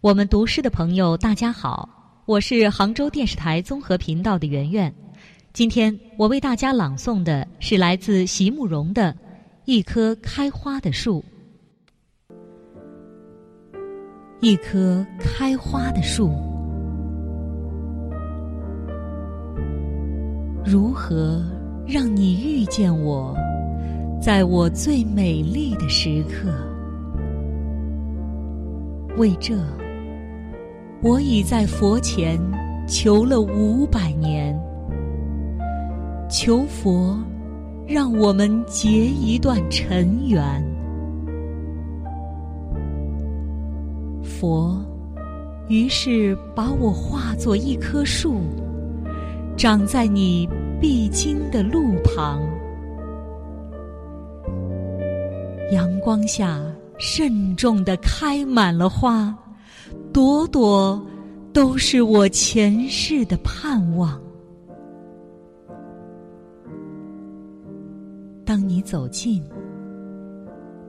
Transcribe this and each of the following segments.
我们读诗的朋友，大家好，我是杭州电视台综合频道的圆圆。今天我为大家朗诵的是来自席慕容的《一棵开花的树》。一棵开花的树，如何让你遇见我，在我最美丽的时刻？为这。我已在佛前求了五百年，求佛让我们结一段尘缘。佛于是把我化作一棵树，长在你必经的路旁，阳光下慎重地开满了花。朵朵都是我前世的盼望。当你走近，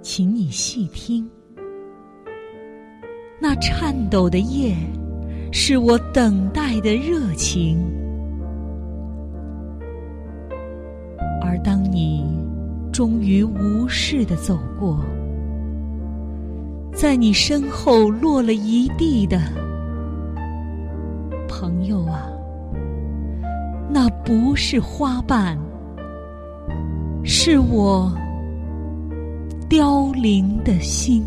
请你细听，那颤抖的叶，是我等待的热情。而当你终于无视的走过。在你身后落了一地的朋友啊，那不是花瓣，是我凋零的心。